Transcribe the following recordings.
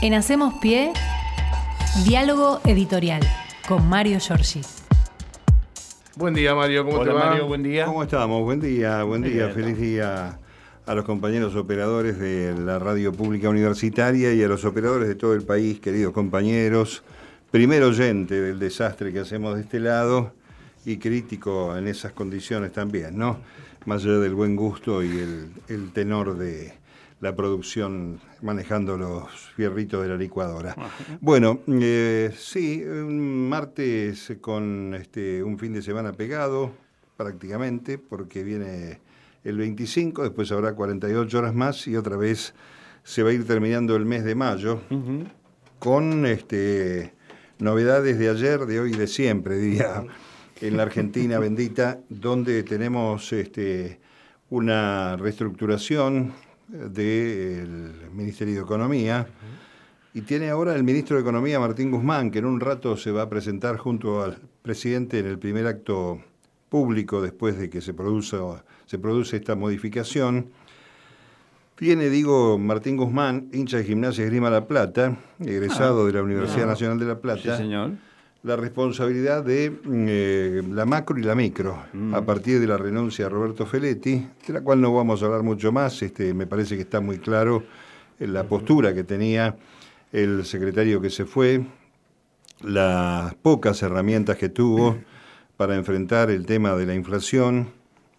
En Hacemos Pie, diálogo editorial con Mario Giorgi. Buen día, Mario. ¿Cómo Hola, te va? Mario, buen día. ¿Cómo estamos? Buen día, buen día, bien, feliz día a los compañeros operadores de la radio pública universitaria y a los operadores de todo el país, queridos compañeros. Primer oyente del desastre que hacemos de este lado y crítico en esas condiciones también, ¿no? Más allá del buen gusto y el, el tenor de la producción manejando los fierritos de la licuadora. Bueno, eh, sí, un martes con este, un fin de semana pegado, prácticamente, porque viene el 25, después habrá 48 horas más y otra vez se va a ir terminando el mes de mayo con este, novedades de ayer, de hoy y de siempre, diría, en la Argentina bendita, donde tenemos este, una reestructuración del Ministerio de Economía. Y tiene ahora el ministro de Economía, Martín Guzmán, que en un rato se va a presentar junto al presidente en el primer acto público después de que se, produza, se produce esta modificación. Tiene, digo, Martín Guzmán, hincha de Gimnasia Esgrima La Plata, egresado de la Universidad Nacional de La Plata, Sí, señor. La responsabilidad de eh, la macro y la micro, a partir de la renuncia de Roberto Feletti, de la cual no vamos a hablar mucho más, este, me parece que está muy claro eh, la postura que tenía el secretario que se fue, las pocas herramientas que tuvo para enfrentar el tema de la inflación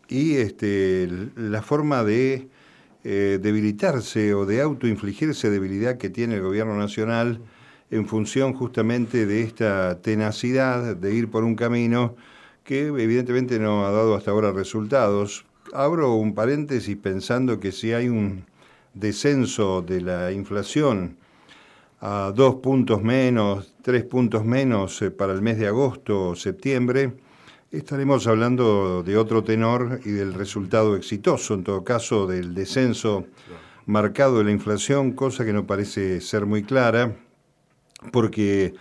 y este, la forma de eh, debilitarse o de autoinfligirse debilidad que tiene el gobierno nacional en función justamente de esta tenacidad de ir por un camino que evidentemente no ha dado hasta ahora resultados. Abro un paréntesis pensando que si hay un descenso de la inflación a dos puntos menos, tres puntos menos eh, para el mes de agosto o septiembre, estaremos hablando de otro tenor y del resultado exitoso, en todo caso, del descenso marcado de la inflación, cosa que no parece ser muy clara, porque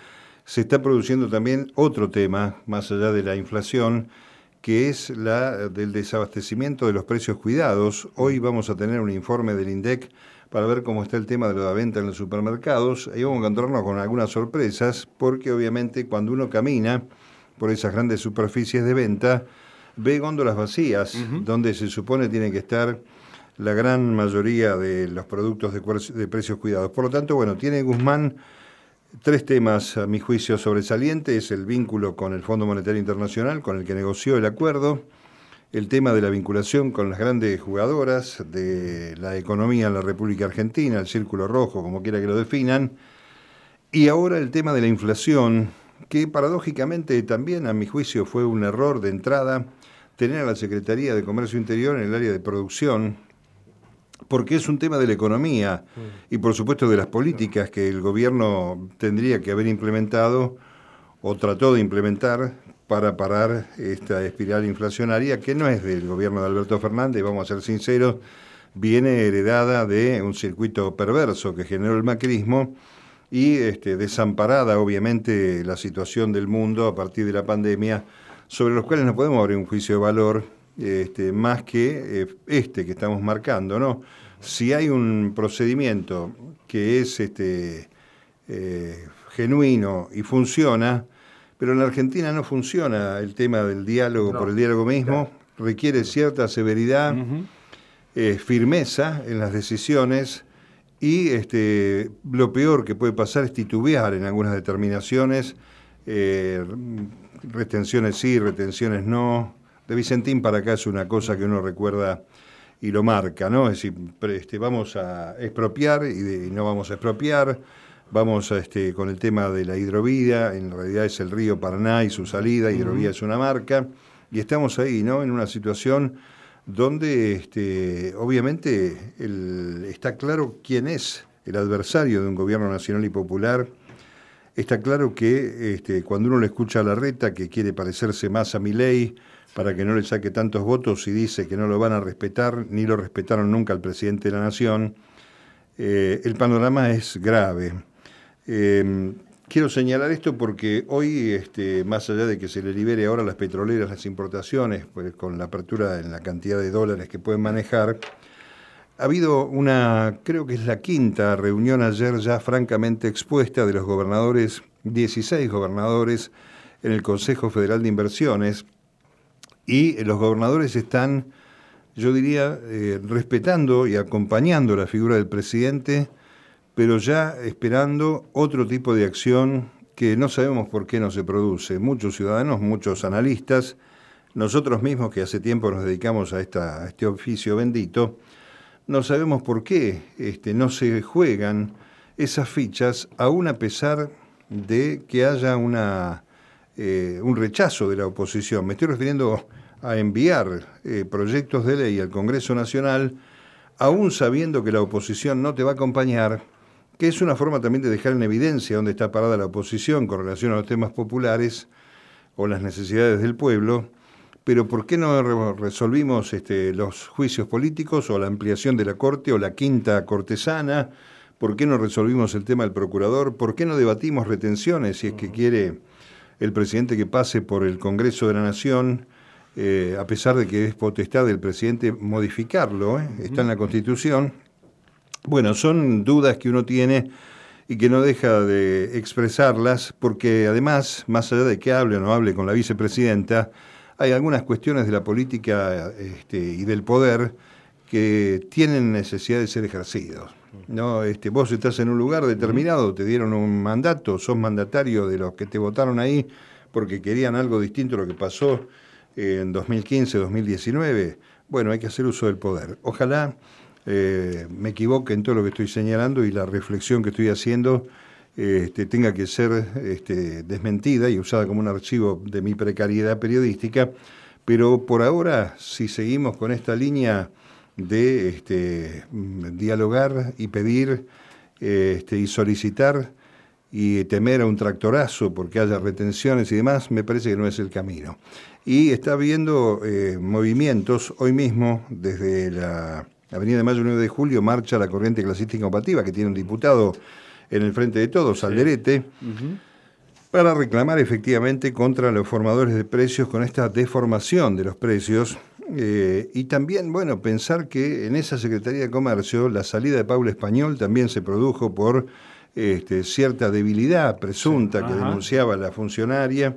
se está produciendo también otro tema, más allá de la inflación, que es la del desabastecimiento de los precios cuidados. Hoy vamos a tener un informe del INDEC para ver cómo está el tema de la venta en los supermercados. Ahí vamos a encontrarnos con algunas sorpresas, porque obviamente cuando uno camina por esas grandes superficies de venta, ve góndolas vacías, donde se supone tiene que estar la gran mayoría de los productos de precios cuidados. Por lo tanto, bueno, tiene Guzmán Tres temas, a mi juicio, sobresalientes, el vínculo con el Fondo Monetario Internacional, con el que negoció el acuerdo, el tema de la vinculación con las grandes jugadoras de la economía en la República Argentina, el Círculo Rojo, como quiera que lo definan, y ahora el tema de la inflación, que paradójicamente también, a mi juicio, fue un error de entrada tener a la Secretaría de Comercio Interior en el área de producción, porque es un tema de la economía y por supuesto de las políticas que el gobierno tendría que haber implementado o trató de implementar para parar esta espiral inflacionaria que no es del gobierno de Alberto Fernández, vamos a ser sinceros, viene heredada de un circuito perverso que generó el macrismo y este, desamparada obviamente la situación del mundo a partir de la pandemia, sobre los cuales no podemos abrir un juicio de valor este, más que eh, este que estamos marcando, ¿no? Si hay un procedimiento que es este, eh, genuino y funciona, pero en la Argentina no funciona el tema del diálogo por el diálogo mismo, requiere cierta severidad, eh, firmeza en las decisiones y este, lo peor que puede pasar es titubear en algunas determinaciones, retenciones sí, retenciones no. De Vicentín para acá es una cosa que uno recuerda y lo marca, ¿no? Es decir, este, vamos a expropiar y, de- y no vamos a expropiar, vamos a, este, con el tema de la hidrovía, en realidad es el río Paraná y su salida, hidrovía es una marca, y estamos ahí, ¿no? En una situación donde este, obviamente el- está claro quién es el adversario de un gobierno nacional y popular. Está claro que este, cuando uno le escucha a la reta que quiere parecerse más a Milei para que no le saque tantos votos y dice que no lo van a respetar, ni lo respetaron nunca al presidente de la Nación, eh, el panorama es grave. Eh, quiero señalar esto porque hoy, este, más allá de que se le libere ahora a las petroleras las importaciones, pues, con la apertura en la cantidad de dólares que pueden manejar, ha habido una, creo que es la quinta reunión ayer ya francamente expuesta de los gobernadores, 16 gobernadores en el Consejo Federal de Inversiones, y los gobernadores están, yo diría, eh, respetando y acompañando la figura del presidente, pero ya esperando otro tipo de acción que no sabemos por qué no se produce. Muchos ciudadanos, muchos analistas, nosotros mismos que hace tiempo nos dedicamos a, este oficio bendito, no sabemos por qué este, no se juegan esas fichas, aún a pesar de que haya una, eh, un rechazo de la oposición. Me estoy refiriendo a enviar eh, proyectos de ley al Congreso Nacional, aún sabiendo que la oposición no te va a acompañar, que es una forma también de dejar en evidencia dónde está parada la oposición con relación a los temas populares o las necesidades del pueblo, pero ¿por qué no resolvimos este, los juicios políticos o la ampliación de la Corte o la quinta cortesana? ¿Por qué no resolvimos el tema del procurador? ¿Por qué no debatimos retenciones si es que quiere el presidente que pase por el Congreso de la Nación? Eh, a pesar de que es potestad del presidente modificarlo, ¿eh? está en la Constitución, bueno, son dudas que uno tiene y que no deja de expresarlas, porque además, más allá de que hable o no hable con la vicepresidenta, hay algunas cuestiones de la política este, y del poder que tienen necesidad de ser ejercidos. ¿no? Este, vos estás en un lugar determinado, te dieron un mandato, sos mandatario de los que te votaron ahí porque querían algo distinto a lo que pasó en 2015, 2019. Bueno, hay que hacer uso del poder. Ojalá eh, me equivoque en todo lo que estoy señalando y la reflexión que estoy haciendo este, tenga que ser este, desmentida y usada como un archivo de mi precariedad periodística, pero por ahora, si seguimos con esta línea de este, dialogar y pedir y solicitar y temer a un tractorazo porque haya retenciones y demás, me parece que no es el camino. Y está habiendo eh, movimientos hoy mismo desde la Avenida de Mayo 9 de Julio marcha la corriente clasística combativa, que tiene un diputado en el frente de todos, Alderete, para reclamar efectivamente contra los formadores de precios con esta deformación de los precios. Eh, y también, bueno, pensar que en esa Secretaría de Comercio la salida de Paula Español también se produjo por este, cierta debilidad presunta que denunciaba la funcionaria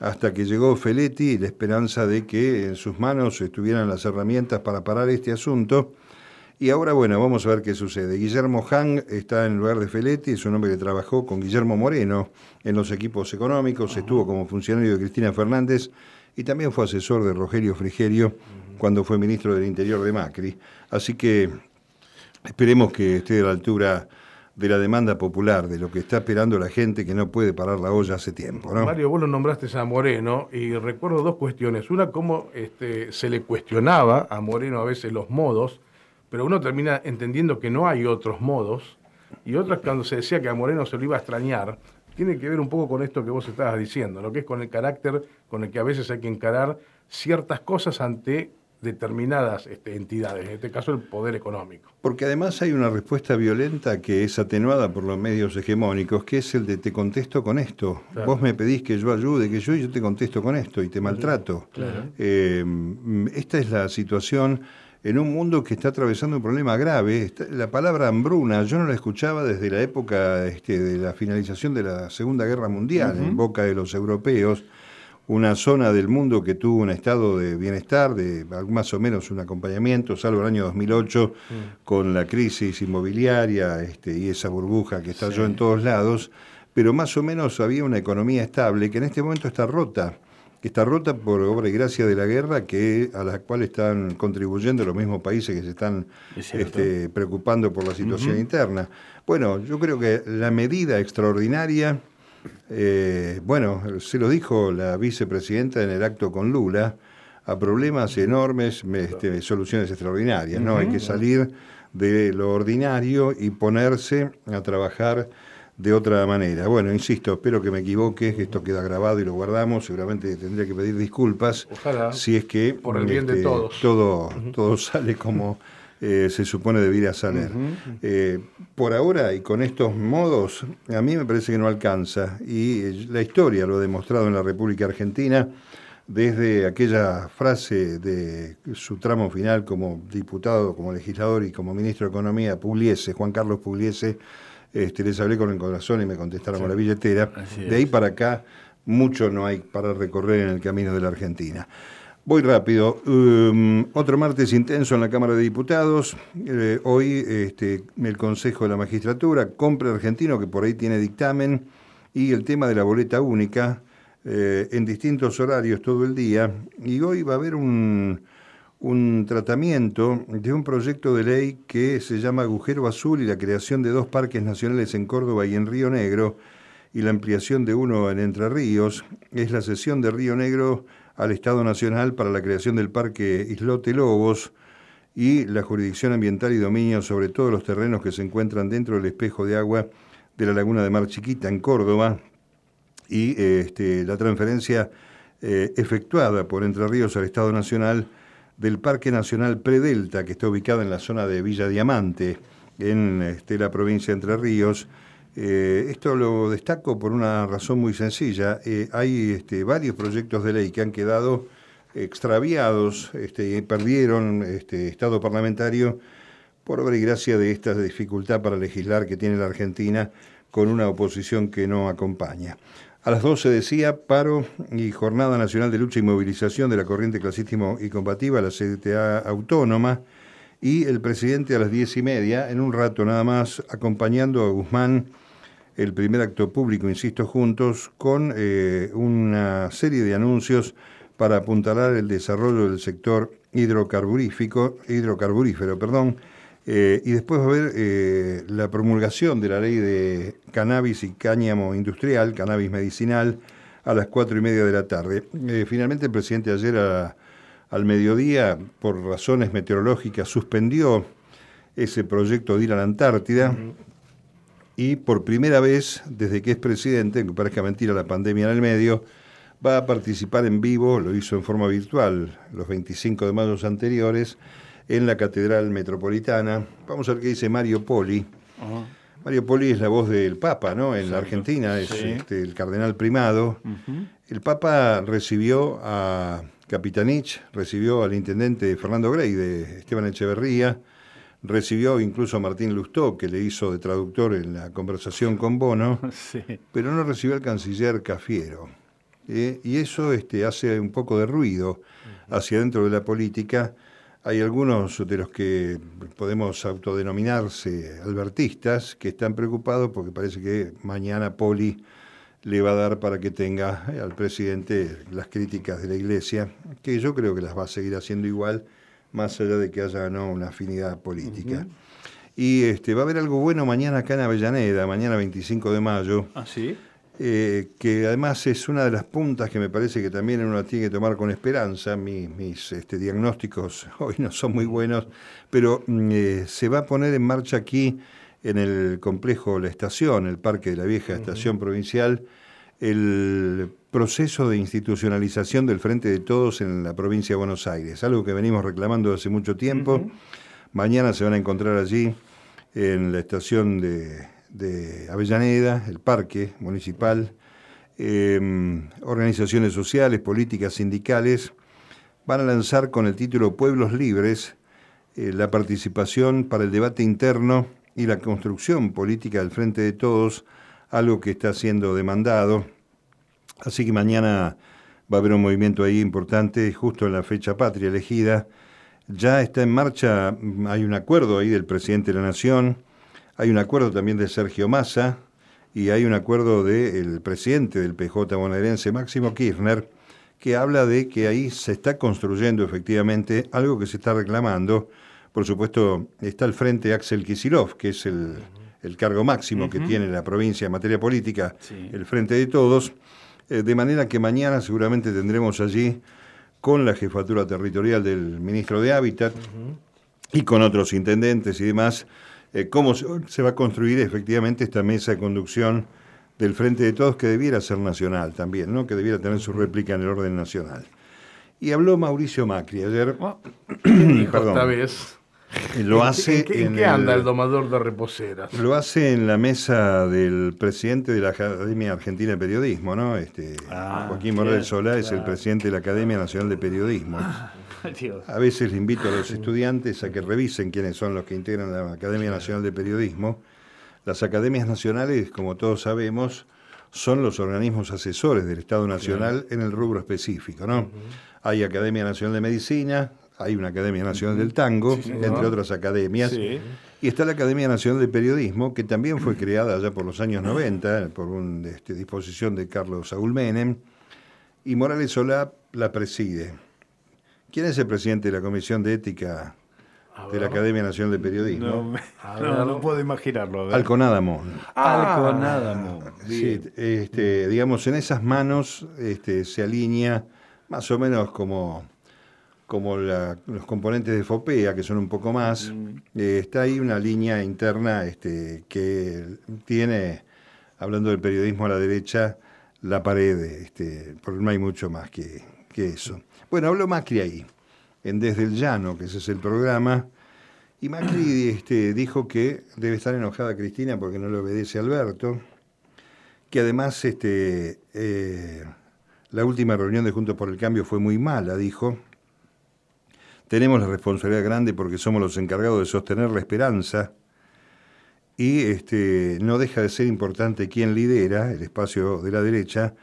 hasta que llegó Feletti y la esperanza de que en sus manos estuvieran las herramientas para parar este asunto. Y ahora, bueno, vamos a ver qué sucede. Guillermo Hang está en lugar de Feletti, es un hombre que trabajó con Guillermo Moreno en los equipos económicos, estuvo como funcionario de Cristina Fernández y también fue asesor de Rogelio Frigerio cuando fue ministro del Interior de Macri. Así que esperemos que esté a la altura de la demanda popular, de lo que está esperando la gente que no puede parar la olla hace tiempo. Mario, vos lo nombraste a Moreno y recuerdo dos cuestiones. Una, cómo este, se le cuestionaba a Moreno a veces los modos pero uno termina entendiendo que no hay otros modos, y otras cuando se decía que a Moreno se lo iba a extrañar, tiene que ver un poco con esto que vos estabas diciendo, lo que es con el carácter con el que a veces hay que encarar ciertas cosas ante determinadas este, entidades, en este caso el poder económico. Porque además hay una respuesta violenta que es atenuada por los medios hegemónicos, que es el de te contesto con esto. Vos me pedís que yo ayude, que yo, yo te contesto con esto y te maltrato. Eh, esta es la situación en un mundo que está atravesando un problema grave. La palabra hambruna yo no la escuchaba desde la época este, de la finalización de la Segunda Guerra Mundial, en boca de los europeos, una zona del mundo que tuvo un estado de bienestar, de más o menos un acompañamiento, salvo el año 2008, mm. con la crisis inmobiliaria este, y esa burbuja que estalló en todos lados, pero más o menos había una economía estable que en este momento está rota que está rota por obra y gracia de la guerra, que a la cual están contribuyendo los mismos países que se están este, preocupando por la situación interna. Bueno, yo creo que la medida extraordinaria, eh, bueno, se lo dijo la vicepresidenta en el acto con Lula, a problemas enormes, este, soluciones extraordinarias, ¿no? Hay que salir de lo ordinario y ponerse a trabajar de otra manera. Bueno, insisto, espero que me equivoque, que esto queda grabado y lo guardamos, seguramente tendría que pedir disculpas Ojalá, si es que por el bien de este, todos. todo, todo sale como eh, se supone debiera salir. Eh, por ahora y con estos modos, a mí me parece que no alcanza y eh, la historia lo ha demostrado en la República Argentina desde aquella frase de su tramo final como diputado, como legislador y como ministro de Economía, Pugliese, Juan Carlos Pugliese, este, les hablé con el corazón y me contestaron con la billetera. De ahí para acá, mucho no hay para recorrer en el camino de la Argentina. Voy rápido. Um, otro martes intenso en la Cámara de Diputados. Eh, hoy este, el Consejo de la Magistratura, compra argentino que por ahí tiene dictamen y el tema de la boleta única eh, en distintos horarios todo el día y hoy va a haber un, un tratamiento de un proyecto de ley que se llama Agujero Azul y la creación de dos parques nacionales en Córdoba y en Río Negro y la ampliación de uno en Entre Ríos. Es la sesión de Río Negro al Estado Nacional para la creación del Parque Islote Lobos y la jurisdicción ambiental y dominio sobre todos los terrenos que se encuentran dentro del espejo de agua de la Laguna de Mar Chiquita en Córdoba, y este, la transferencia eh, efectuada por Entre Ríos al Estado Nacional del Parque Nacional Predelta, que está ubicado en la zona de Villa Diamante, en este, la provincia de Entre Ríos. Eh, esto lo destaco por una razón muy sencilla. Eh, hay este, varios proyectos de ley que han quedado extraviados este, perdieron este, estado parlamentario por obra y gracia de esta dificultad para legislar que tiene la Argentina con una oposición que no acompaña. A las 12 decía paro y jornada nacional de lucha y movilización de la corriente clasísimo y combativa, la CTA autónoma, y el presidente a las diez y media, en un rato nada más, acompañando a Guzmán, el primer acto público, insisto, juntos, con eh, una serie de anuncios para apuntalar el desarrollo del sector hidrocarburífico, hidrocarburífero, perdón, eh, y después va a haber eh, la promulgación de la ley de cannabis y cáñamo industrial, cannabis medicinal, a las cuatro y media de la tarde. Finalmente el presidente ayer al mediodía, por razones meteorológicas, suspendió ese proyecto de ir a la Antártida. Y por primera vez, desde que es presidente, aunque parezca mentira la pandemia en el medio, va a participar en vivo, lo hizo en forma virtual los 25 de mayo anteriores, en la Catedral Metropolitana. Vamos a ver qué dice Mario Poli. Mario Poli es la voz del Papa, ¿no? En la Argentina es este, el cardenal primado. El Papa recibió a Capitanich, recibió al intendente Fernando Grey de Esteban Echeverría, recibió incluso a Martín Lustó, que le hizo de traductor en la conversación con Bono, pero no recibió al canciller Cafiero. ¿eh? Y eso este, hace un poco de ruido hacia dentro de la política hay algunos de los que podemos autodenominarse albertistas que están preocupados porque parece que mañana Poli le va a dar para que tenga al presidente las críticas de la Iglesia, que yo creo que las va a seguir haciendo igual, más allá de que haya no una afinidad política. Y este, va a haber algo bueno mañana acá en Avellaneda, mañana 25 de mayo. ¿Ah, sí? Eh, que además es una de las puntas que me parece que también uno tiene que tomar con esperanza. Mis, este, diagnósticos hoy no son muy buenos, pero mm, eh, se va a poner en marcha aquí en el complejo La Estación, el Parque de la Vieja Estación Provincial, el proceso de institucionalización del Frente de Todos en la provincia de Buenos Aires, algo que venimos reclamando hace mucho tiempo. Mañana se van a encontrar allí en la estación de de Avellaneda, el parque municipal, em, organizaciones sociales, políticas, sindicales, van a lanzar con el título Pueblos Libres eh, la participación para el debate interno y la construcción política del Frente de Todos, algo que está siendo demandado. Así que mañana va a haber un movimiento ahí importante, justo en la fecha patria elegida. Ya está en marcha, hay un acuerdo ahí del presidente de la Nación, hay un acuerdo también de Sergio Massa y hay un acuerdo del presidente del PJ bonaerense, Máximo Kirchner, que habla de que ahí se está construyendo efectivamente algo que se está reclamando. Por supuesto, está al frente Axel Kisilov, que es el, cargo máximo que tiene la provincia en materia política, el frente de todos. Eh, de manera que mañana seguramente tendremos allí, con la jefatura territorial del ministro de Hábitat y con otros intendentes y demás, eh, cómo se, va a construir efectivamente esta mesa de conducción del Frente de Todos, que debiera ser nacional también, ¿no? que debiera tener su réplica en el orden nacional. Y habló Mauricio Macri ayer. Oh, esta vez? Lo hace ¿En, qué, anda el, domador de reposeras? Lo hace en la mesa del presidente de la Academia Argentina de Periodismo, ¿no? Este, ah, Joaquín Morales Solá es el presidente de la Academia Nacional de Periodismo. A veces le invito a los estudiantes a que revisen quiénes son los que integran la Academia Nacional de Periodismo. Las academias nacionales, como todos sabemos, son los organismos asesores del Estado Nacional en el rubro específico, ¿no? Hay Academia Nacional de Medicina, hay una Academia Nacional del Tango, entre otras academias. Y está la Academia Nacional de Periodismo, que también fue creada ya por los años 90, por una este, disposición de Carlos Saúl Menem, y Morales Solá la preside. ¿Quién es el presidente de la Comisión de Ética de la Academia Nacional de Periodismo? No, no, puedo imaginarlo. Alconadamón. Ah, Alconadamón. Sí, este, digamos, en esas manos este, se alinea más o menos como como los componentes de FOPEA, que son un poco más, mm. eh, está ahí una línea interna este, que tiene, hablando del periodismo a la derecha, la pared, este, porque no hay mucho más que, eso. Bueno, habló Macri ahí, en Desde el Llano, que ese es el programa, y Macri este, dijo que debe estar enojada Cristina porque no le obedece a Alberto, que además este, eh, la última reunión de Juntos por el Cambio fue muy mala, dijo, tenemos la responsabilidad grande porque somos los encargados de sostener la esperanza y este, no deja de ser importante quién lidera el espacio de la derecha,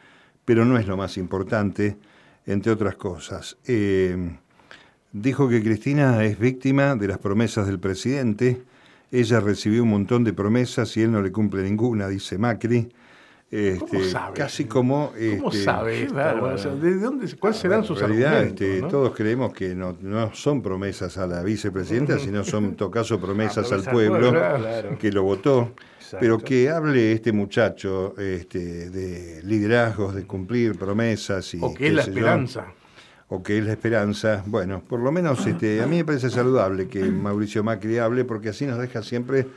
pero no es lo más importante, entre otras cosas. Eh, dijo que Cristina es víctima de las promesas del presidente, ella recibió un montón de promesas y él no le cumple ninguna, dice Macri. Este, casi como... ¿Cómo este, sabe? ¿De dónde, ¿Cuáles serán sus realidad, este, Todos creemos que no, son promesas a la vicepresidenta, sino son, en todo caso, promesas al pueblo que lo votó. Pero que hable este muchacho este, de liderazgos, de cumplir promesas y... O que es la esperanza. o que es la esperanza. Bueno, por lo menos este, a mí me parece saludable que Mauricio Macri hable porque así nos deja siempre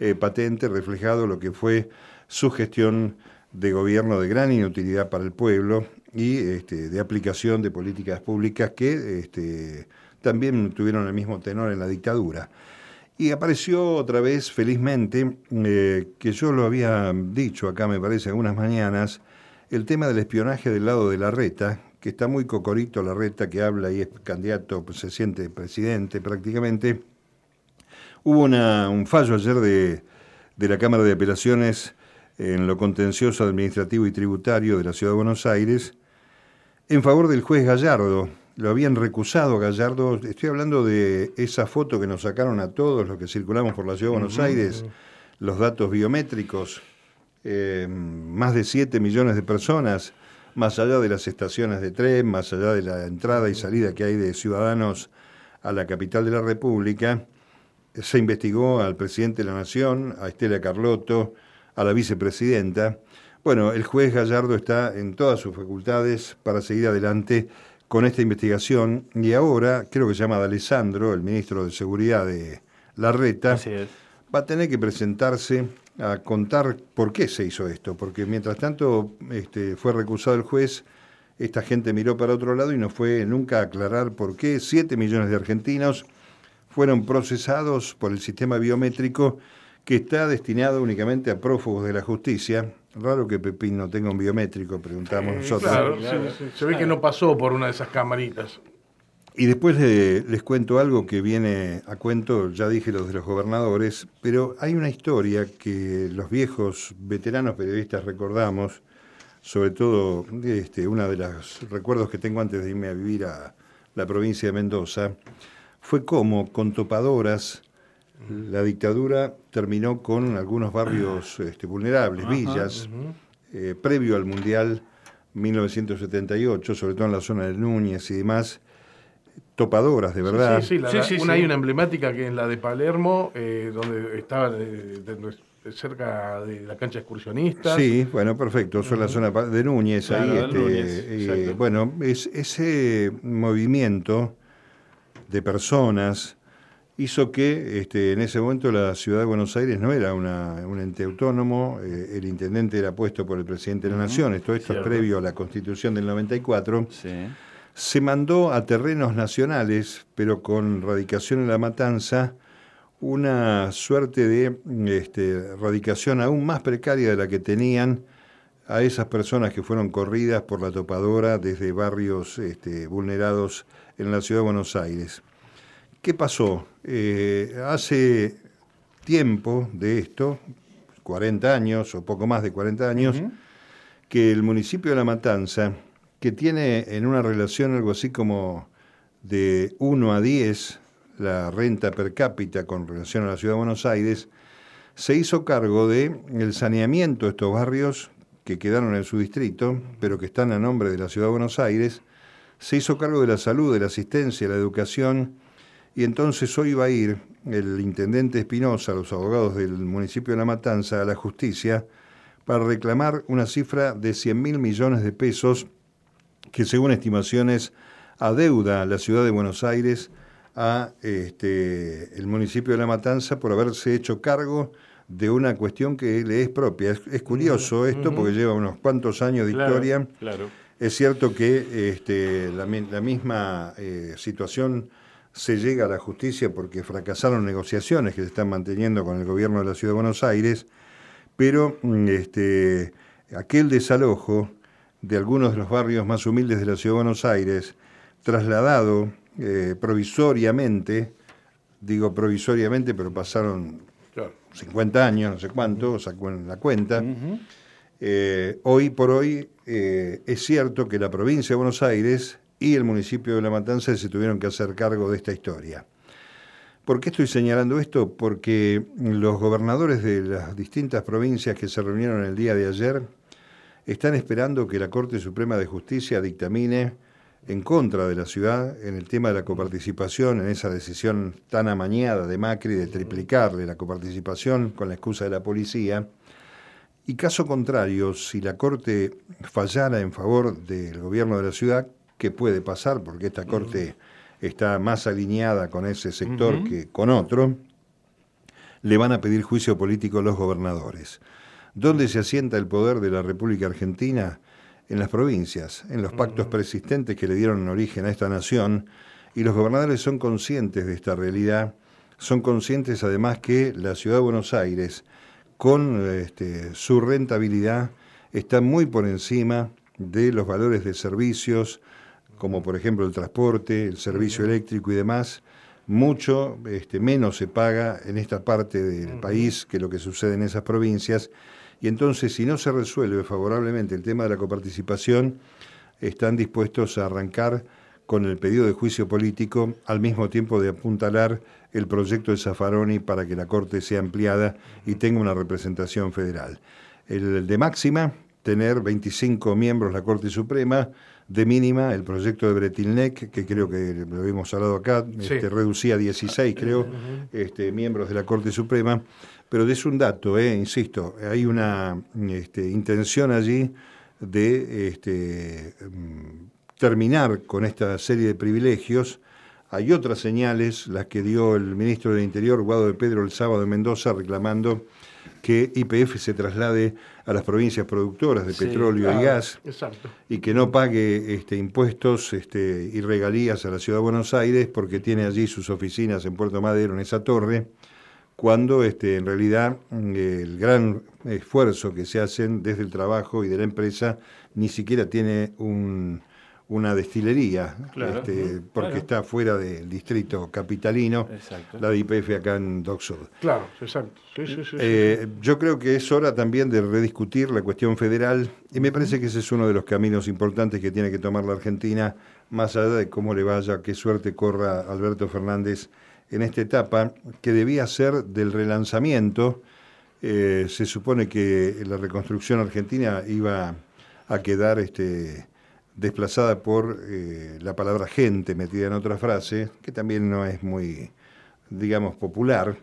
eh, patente, reflejado lo que fue su gestión de gobierno de gran inutilidad para el pueblo y este, de aplicación de políticas públicas que este, también tuvieron el mismo tenor en la dictadura. Y apareció otra vez, felizmente, eh, que yo lo había dicho acá, me parece, algunas mañanas, el tema del espionaje del lado de la reta, que está muy cocorito la reta que habla y es candidato, pues, se siente presidente prácticamente. Hubo un fallo ayer de, de la Cámara de Apelaciones en lo contencioso administrativo y tributario de la Ciudad de Buenos Aires en favor del juez Gallardo. Lo habían recusado a Gallardo. Estoy hablando de esa foto que nos sacaron a todos los que circulamos por la Ciudad de Buenos Aires, los datos biométricos, eh, más de 7 millones de personas, más allá de las estaciones de tren, más allá de la entrada y salida que hay de ciudadanos a la capital de la República. Se investigó al presidente de la Nación, a Estela Carlotto, a la vicepresidenta. Bueno, el juez Gallardo está en todas sus facultades para seguir adelante con esta investigación. Y ahora, creo que se llama D'Alessandro, el ministro de Seguridad de Larreta, va a tener que presentarse a contar por qué se hizo esto, porque mientras tanto este, fue recusado el juez, esta gente miró para otro lado y no fue nunca a aclarar por qué. Siete millones de argentinos fueron procesados por el sistema biométrico que está destinado únicamente a prófugos de la justicia. Raro que Pepín no tenga un biométrico, preguntamos nosotros. Claro, se ve que no pasó por una de esas camaritas. Y después les cuento algo que viene a cuento, ya dije los de los gobernadores, pero hay una historia que los viejos veteranos periodistas recordamos, sobre todo este, uno de los recuerdos que tengo antes de irme a vivir a la provincia de Mendoza, fue como con topadoras la dictadura terminó con algunos barrios este, vulnerables, villas, eh, previo al Mundial 1978, sobre todo en la zona de Núñez y demás, topadoras, de verdad. Sí, sí, una, hay una emblemática que es la de Palermo, eh, donde estaba eh, cerca de la cancha excursionista. Sí, bueno, perfecto, eso es la zona de Núñez, ahí. Este, bueno, es, ese movimiento de personas hizo que este, en ese momento la ciudad de Buenos Aires no era un ente autónomo, eh, el intendente era puesto por el presidente de la Nación, esto, esto es previo a la constitución del 94. se mandó a terrenos nacionales, pero con radicación en la matanza, una suerte de este, radicación aún más precaria de la que tenían a esas personas que fueron corridas por la topadora desde barrios este, vulnerados en la ciudad de Buenos Aires. ¿Qué pasó? Eh, hace tiempo de esto, 40 años o poco más de 40 años, que el municipio de La Matanza, que tiene en una relación algo así como de 1 a 10 la renta per cápita con relación a la ciudad de Buenos Aires, se hizo cargo de el saneamiento de estos barrios que quedaron en su distrito, pero que están a nombre de la ciudad de Buenos Aires, se hizo cargo de la salud, de la asistencia, de la educación, y entonces hoy va a ir el intendente Espinosa, los abogados del municipio de La Matanza, a la justicia, para reclamar una cifra de 100 mil millones de pesos que según estimaciones adeuda a la ciudad de Buenos Aires a este, el municipio de La Matanza por haberse hecho cargo de una cuestión que le es propia. Es, curioso esto porque lleva unos cuantos años de historia. Es cierto que este, la, misma eh, situación se llega a la justicia porque fracasaron negociaciones que se están manteniendo con el gobierno de la Ciudad de Buenos Aires, pero mm, este, aquel desalojo de algunos de los barrios más humildes de la Ciudad de Buenos Aires, trasladado eh, provisoriamente, digo provisoriamente, pero pasaron 50 años, no sé cuánto, sacó la cuenta. Eh, hoy por hoy eh, es cierto que la provincia de Buenos Aires y el municipio de La Matanza se tuvieron que hacer cargo de esta historia. ¿Por qué estoy señalando esto? Porque los gobernadores de las distintas provincias que se reunieron el día de ayer están esperando que la Corte Suprema de Justicia dictamine en contra de la ciudad en el tema de la coparticipación, en esa decisión tan amañada de Macri de triplicarle la coparticipación con la excusa de la policía. Y caso contrario, si la Corte fallara en favor del gobierno de la ciudad, ¿qué puede pasar? Porque esta Corte está más alineada con ese sector que con otro, le van a pedir juicio político a los gobernadores. ¿Dónde se asienta el poder de la República Argentina? en las provincias, en los pactos persistentes que le dieron origen a esta nación, y los gobernadores son conscientes de esta realidad, son conscientes además que la ciudad de Buenos Aires, con este, su rentabilidad, está muy por encima de los valores de servicios, como por ejemplo el transporte, el servicio eléctrico y demás, mucho este, menos se paga en esta parte del país que lo que sucede en esas provincias. Y entonces, si no se resuelve favorablemente el tema de la coparticipación, están dispuestos a arrancar con el pedido de juicio político al mismo tiempo de apuntalar el proyecto de Zaffaroni para que la Corte sea ampliada y tenga una representación federal. El de máxima, tener 25 miembros la Corte Suprema, de mínima el proyecto de Bretilnec, que creo que lo hemos hablado acá, este, reducía a 16, creo, este, miembros de la Corte Suprema. Pero es un dato, eh, insisto, hay una este, intención allí de este, mm, terminar con esta serie de privilegios. Hay otras señales, las que dio el ministro del Interior, Guado de Pedro, el sábado en Mendoza, reclamando que IPF se traslade a las provincias productoras de petróleo y gas y que no pague este, impuestos este, y regalías a la ciudad de Buenos Aires porque tiene allí sus oficinas en Puerto Madero, en esa torre cuando este, en realidad mm, el gran esfuerzo que se hacen desde el trabajo y de la empresa ni siquiera tiene una destilería, este, porque está fuera del distrito capitalino, la de IPF acá en Dock Claro, exacto. Eh, yo creo que es hora también de rediscutir la cuestión federal y me parece que ese es uno de los caminos importantes que tiene que tomar la Argentina, más allá de cómo le vaya, qué suerte corra Alberto Fernández en esta etapa, que debía ser del relanzamiento. Eh, se supone que la reconstrucción argentina iba a quedar este, desplazada por eh, la palabra gente metida en otra frase, que también no es muy, digamos, popular.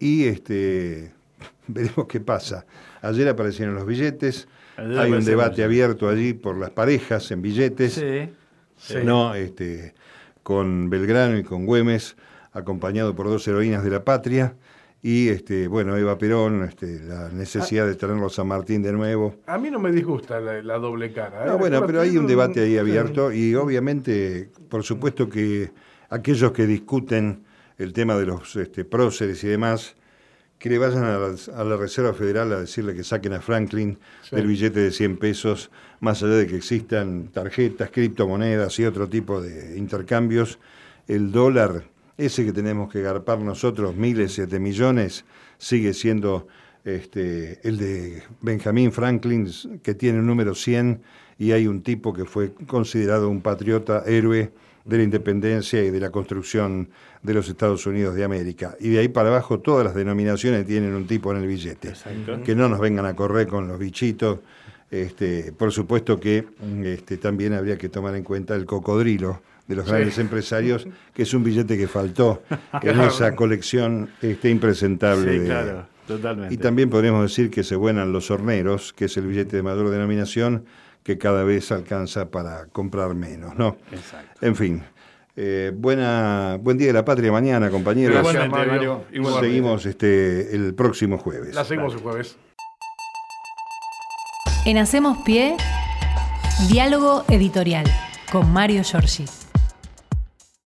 Y este, veremos qué pasa. Ayer aparecieron los billetes, hay un debate abierto allí por las parejas en billetes, ¿no? Este, con Belgrano y con Güemes acompañado por dos heroínas de la patria, y este, bueno, Eva Perón, este, la necesidad de tenerlo San Martín de nuevo. A mí no me disgusta la, doble cara. ¿eh? bueno, pero hay un debate ahí abierto y obviamente, por supuesto que aquellos que discuten el tema de los este, próceres y demás, que le vayan a la, Reserva Federal a decirle que saquen a Franklin del billete de 100 pesos, más allá de que existan tarjetas, criptomonedas y otro tipo de intercambios, el dólar ese que tenemos que garpar nosotros, miles, siete millones, sigue siendo este, el de Benjamin Franklin, que tiene el número 100, y hay un tipo que fue considerado un patriota, héroe de la independencia y de la construcción de los Estados Unidos de América. Y de ahí para abajo todas las denominaciones tienen un tipo en el billete. Que no nos vengan a correr con los bichitos. Este, por supuesto que este, también habría que tomar en cuenta el cocodrilo de los grandes empresarios, que es un billete que faltó en esa colección este, impresentable. Sí, claro, totalmente. Y también podríamos decir que se buenan los horneros, que es el billete de mayor denominación, que cada vez alcanza para comprar menos, ¿no? Exacto. En fin. Eh, buena, buen día de la patria mañana, compañeros. Gracias, Mario. Seguimos este, el próximo jueves. La seguimos el jueves. En Hacemos Pie, diálogo editorial con Mario Giorgi.